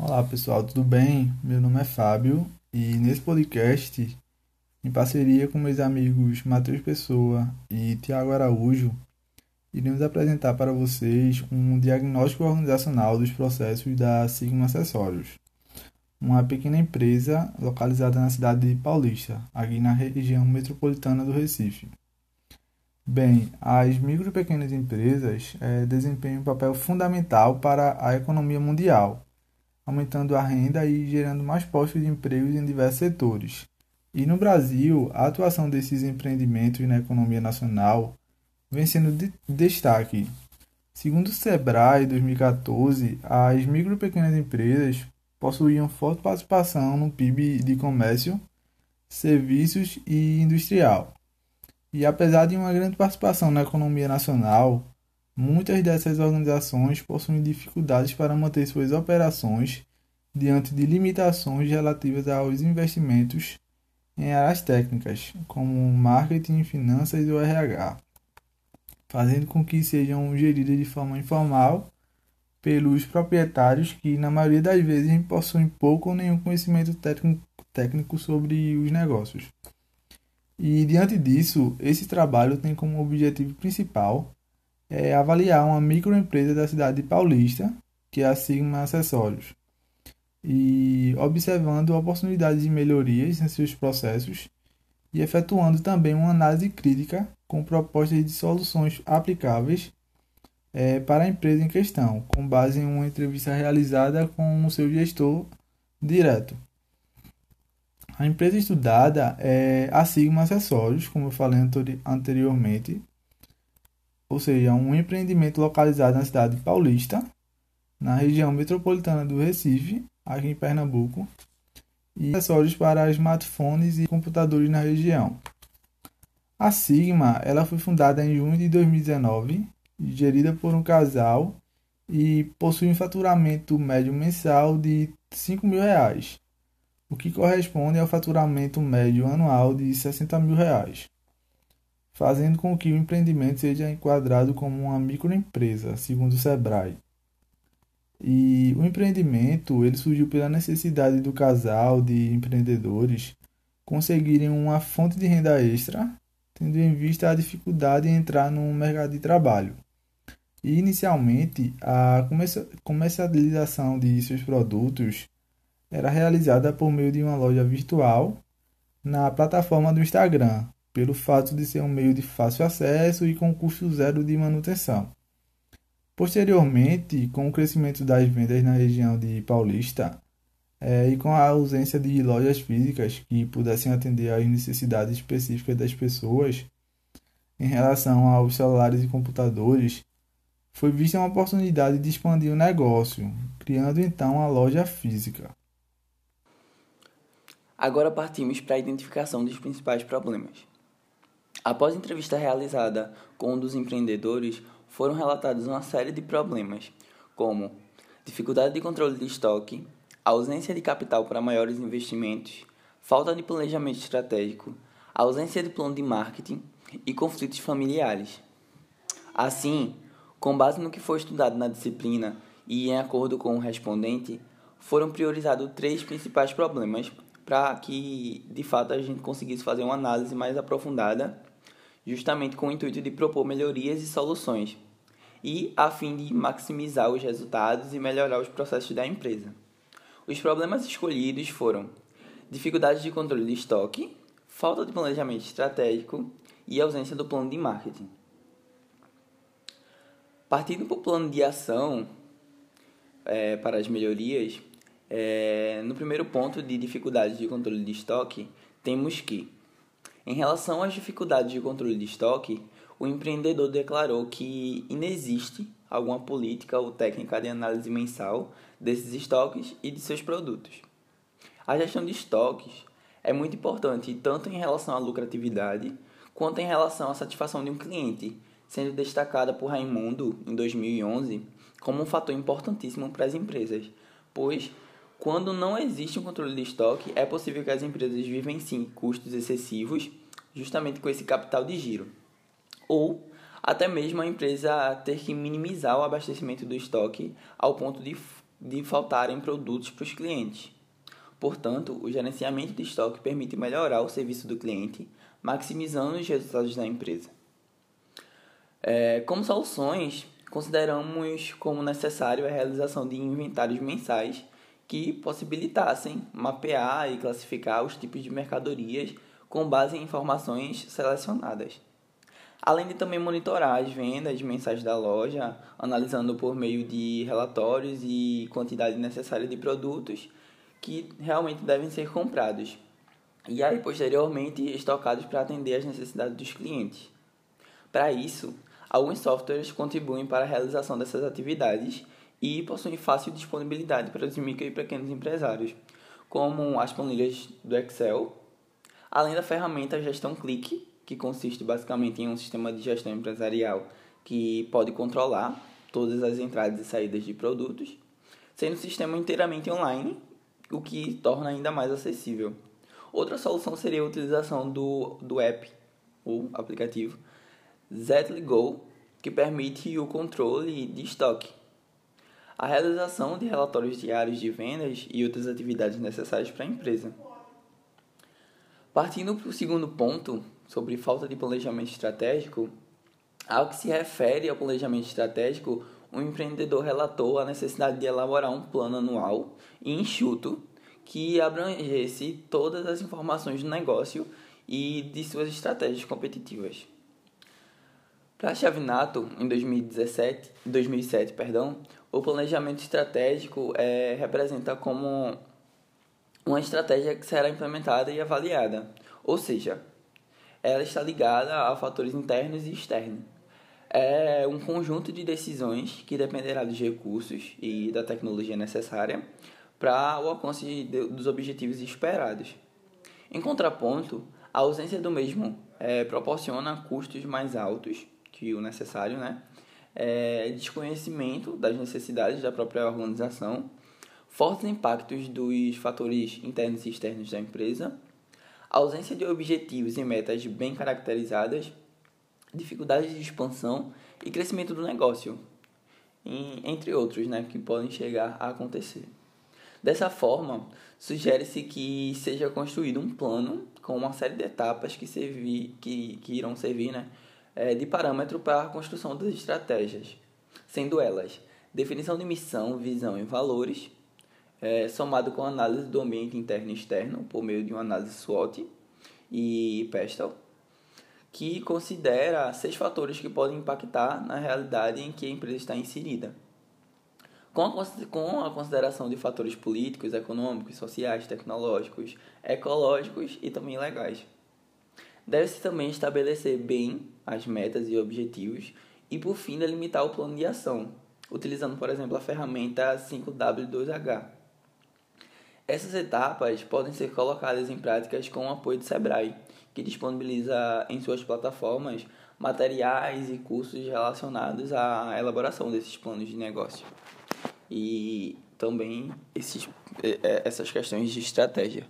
Olá pessoal, tudo bem? Meu nome é Fábio e nesse podcast, em parceria com meus amigos Matheus Pessoa e Tiago Araújo, iremos apresentar para vocês um diagnóstico organizacional dos processos da Sigma Acessórios, uma pequena empresa localizada na cidade de Paulista, aqui na região metropolitana do Recife. Bem, as micro e pequenas empresas é, desempenham um papel fundamental para a economia mundial aumentando a renda e gerando mais postos de emprego em diversos setores. E no Brasil, a atuação desses empreendimentos na economia nacional vem sendo de destaque. Segundo o Sebrae 2014, as micro e pequenas empresas possuíam forte participação no PIB de comércio, serviços e industrial. E apesar de uma grande participação na economia nacional, Muitas dessas organizações possuem dificuldades para manter suas operações diante de limitações relativas aos investimentos em áreas técnicas, como marketing, finanças e o RH, fazendo com que sejam geridas de forma informal pelos proprietários que, na maioria das vezes, possuem pouco ou nenhum conhecimento técnico sobre os negócios. E diante disso, esse trabalho tem como objetivo principal é avaliar uma microempresa da cidade de Paulista, que é a Sigma Acessórios, e observando oportunidades de melhorias em seus processos e efetuando também uma análise crítica com propostas de soluções aplicáveis é, para a empresa em questão, com base em uma entrevista realizada com o seu gestor direto. A empresa estudada é a Sigma Acessórios, como eu falei anteriormente, ou seja, um empreendimento localizado na cidade de Paulista, na região metropolitana do Recife, aqui em Pernambuco, e acessórios para smartphones e computadores na região. A Sigma ela foi fundada em junho de 2019, gerida por um casal e possui um faturamento médio mensal de 5 mil reais, o que corresponde ao faturamento médio anual de 60 mil reais fazendo com que o empreendimento seja enquadrado como uma microempresa, segundo o Sebrae. E o empreendimento ele surgiu pela necessidade do casal de empreendedores conseguirem uma fonte de renda extra, tendo em vista a dificuldade em entrar no mercado de trabalho. E inicialmente a comercialização de seus produtos era realizada por meio de uma loja virtual na plataforma do Instagram, pelo fato de ser um meio de fácil acesso e com custo zero de manutenção. Posteriormente, com o crescimento das vendas na região de Paulista é, e com a ausência de lojas físicas que pudessem atender às necessidades específicas das pessoas em relação aos celulares e computadores, foi vista uma oportunidade de expandir o negócio, criando então a loja física. Agora partimos para a identificação dos principais problemas. Após entrevista realizada com um dos empreendedores, foram relatados uma série de problemas, como dificuldade de controle de estoque, ausência de capital para maiores investimentos, falta de planejamento estratégico, ausência de plano de marketing e conflitos familiares. Assim, com base no que foi estudado na disciplina e em acordo com o respondente, foram priorizados três principais problemas para que de fato a gente conseguisse fazer uma análise mais aprofundada justamente com o intuito de propor melhorias e soluções, e a fim de maximizar os resultados e melhorar os processos da empresa. Os problemas escolhidos foram dificuldades de controle de estoque, falta de planejamento estratégico e ausência do plano de marketing. Partindo para o plano de ação é, para as melhorias, é, no primeiro ponto de dificuldades de controle de estoque, temos que em relação às dificuldades de controle de estoque, o empreendedor declarou que inexiste alguma política ou técnica de análise mensal desses estoques e de seus produtos. A gestão de estoques é muito importante tanto em relação à lucratividade quanto em relação à satisfação de um cliente, sendo destacada por Raimundo em 2011 como um fator importantíssimo para as empresas, pois quando não existe um controle de estoque, é possível que as empresas vivenciem custos excessivos, justamente com esse capital de giro. Ou até mesmo a empresa ter que minimizar o abastecimento do estoque ao ponto de de faltarem produtos para os clientes. Portanto, o gerenciamento de estoque permite melhorar o serviço do cliente, maximizando os resultados da empresa. É, como soluções, consideramos como necessário a realização de inventários mensais que possibilitassem mapear e classificar os tipos de mercadorias com base em informações selecionadas. Além de também monitorar as vendas mensais da loja, analisando por meio de relatórios e quantidade necessária de produtos que realmente devem ser comprados. E aí, posteriormente, estocados para atender às necessidades dos clientes. Para isso, alguns softwares contribuem para a realização dessas atividades e possuem fácil disponibilidade para os micro e pequenos empresários, como as planilhas do Excel, além da ferramenta Gestão Clique, que consiste basicamente em um sistema de gestão empresarial que pode controlar todas as entradas e saídas de produtos, sendo um sistema inteiramente online, o que torna ainda mais acessível. Outra solução seria a utilização do, do app, ou aplicativo, Zetly Go, que permite o controle de estoque, a realização de relatórios diários de vendas e outras atividades necessárias para a empresa. Partindo para o segundo ponto, sobre falta de planejamento estratégico, ao que se refere ao planejamento estratégico, o empreendedor relatou a necessidade de elaborar um plano anual e enxuto que abrangesse todas as informações do negócio e de suas estratégias competitivas. Para Chavinato, em 2017, 2007, perdão, o planejamento estratégico é, representa como uma estratégia que será implementada e avaliada, ou seja, ela está ligada a fatores internos e externos. É um conjunto de decisões que dependerá dos recursos e da tecnologia necessária para o alcance dos objetivos esperados. Em contraponto, a ausência do mesmo é, proporciona custos mais altos que o necessário, né? É, desconhecimento das necessidades da própria organização, fortes impactos dos fatores internos e externos da empresa, ausência de objetivos e metas bem caracterizadas, dificuldades de expansão e crescimento do negócio, entre outros, né, que podem chegar a acontecer. Dessa forma, sugere-se que seja construído um plano com uma série de etapas que, servir, que, que irão servir né, é, de parâmetro para a construção das estratégias, sendo elas definição de missão, visão e valores, é, somado com análise do ambiente interno e externo por meio de uma análise SWOT e PESTEL, que considera seis fatores que podem impactar na realidade em que a empresa está inserida. Com a, consideração de fatores políticos, econômicos, sociais, tecnológicos, ecológicos e também legais. Deve-se também estabelecer bem as metas e objetivos e, por fim, delimitar o plano de ação, utilizando, por exemplo, a ferramenta 5W2H. Essas etapas podem ser colocadas em práticas com o apoio do Sebrae, que disponibiliza em suas plataformas materiais e cursos relacionados à elaboração desses planos de negócio. E também esses, essas questões de estratégia.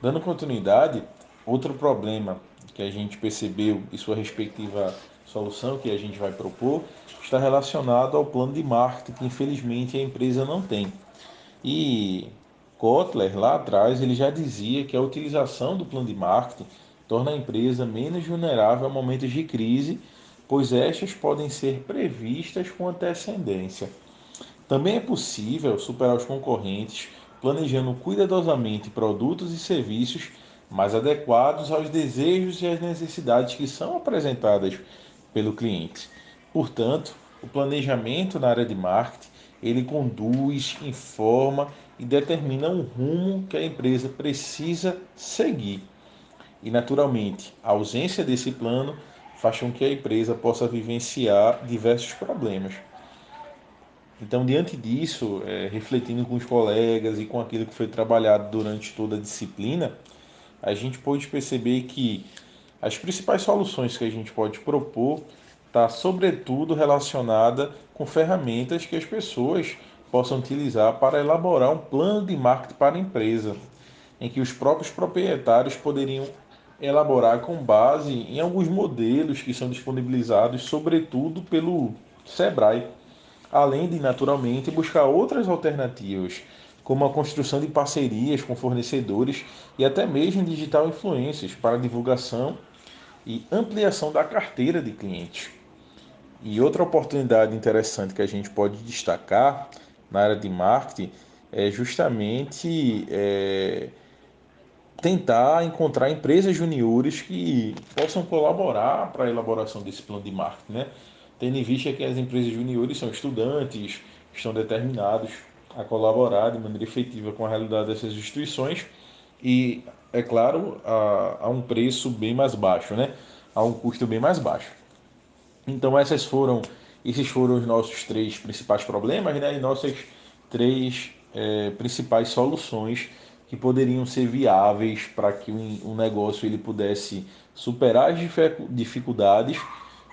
Dando continuidade, Outro problema que a gente percebeu e sua respectiva solução que a gente vai propor está relacionado ao plano de marketing que infelizmente a empresa não tem. E Kotler lá atrás ele já dizia que a utilização do plano de marketing torna a empresa menos vulnerável a momentos de crise, pois estas podem ser previstas com antecedência. Também é possível superar os concorrentes planejando cuidadosamente produtos e serviços mais adequados aos desejos e às necessidades que são apresentadas pelo cliente. Portanto, o planejamento na área de marketing, ele conduz, informa e determina um rumo que a empresa precisa seguir. E naturalmente, a ausência desse plano faz com que a empresa possa vivenciar diversos problemas. Então, diante disso, é, refletindo com os colegas e com aquilo que foi trabalhado durante toda a disciplina, a gente pode perceber que as principais soluções que a gente pode propor está sobretudo relacionada com ferramentas que as pessoas possam utilizar para elaborar um plano de marketing para a empresa, em que os próprios proprietários poderiam elaborar com base em alguns modelos que são disponibilizados, sobretudo pelo Sebrae. além de, naturalmente, buscar outras alternativas, como a construção de parcerias com fornecedores e até mesmo digital influências para divulgação e ampliação da carteira de clientes. E outra oportunidade interessante que a gente pode destacar na área de marketing é justamente é, tentar encontrar empresas juniores que possam colaborar para a elaboração desse plano de marketing, né? Tendo em vista que as empresas juniores são estudantes, estão determinados a colaborar de maneira efetiva com a realidade dessas instituições e, é claro, a, a um preço bem mais baixo, né? A um custo bem mais baixo. Então essas foram, esses foram os nossos três principais problemas, né? E nossas três é, principais soluções que poderiam ser viáveis para que um, um negócio ele pudesse superar as dificuldades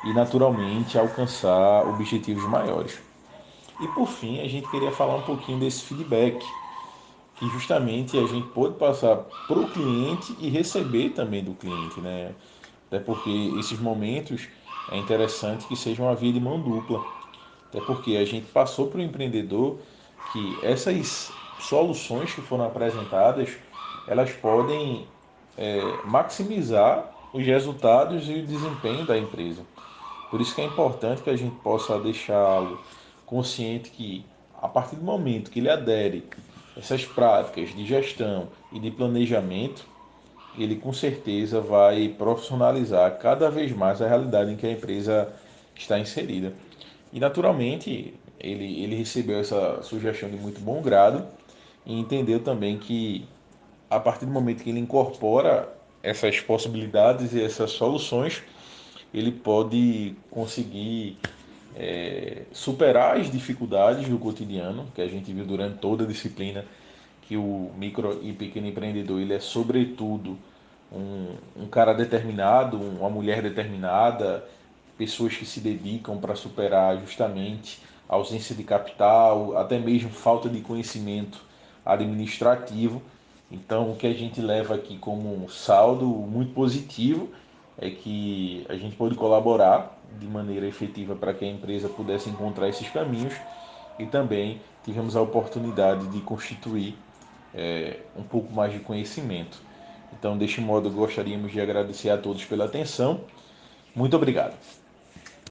e naturalmente alcançar objetivos maiores. E por fim, a gente queria falar um pouquinho desse feedback, que justamente a gente pode passar para o cliente e receber também do cliente, né? Até porque esses momentos é interessante que seja uma via de mão dupla. Até porque a gente passou para o empreendedor que essas soluções que foram apresentadas, elas podem é, maximizar os resultados e o desempenho da empresa. Por isso que é importante que a gente possa deixá-lo consciente que, a partir do momento que ele adere essas práticas de gestão e de planejamento, ele com certeza vai profissionalizar cada vez mais a realidade em que a empresa está inserida. E naturalmente, ele, ele recebeu essa sugestão de muito bom grado e entendeu também que a partir do momento que ele incorpora essas possibilidades e essas soluções, ele pode conseguir é, superar as dificuldades do cotidiano, que a gente viu durante toda a disciplina, que o micro e pequeno empreendedor ele é sobretudo um, um cara determinado, uma mulher determinada, pessoas que se dedicam para superar justamente a ausência de capital, até mesmo falta de conhecimento administrativo. Então, o que a gente leva aqui como um saldo muito positivo é que a gente pode colaborar de maneira efetiva para que a empresa pudesse encontrar esses caminhos e também tivemos a oportunidade de constituir é, um pouco mais de conhecimento. Então, deste modo, gostaríamos de agradecer a todos pela atenção. Muito obrigado.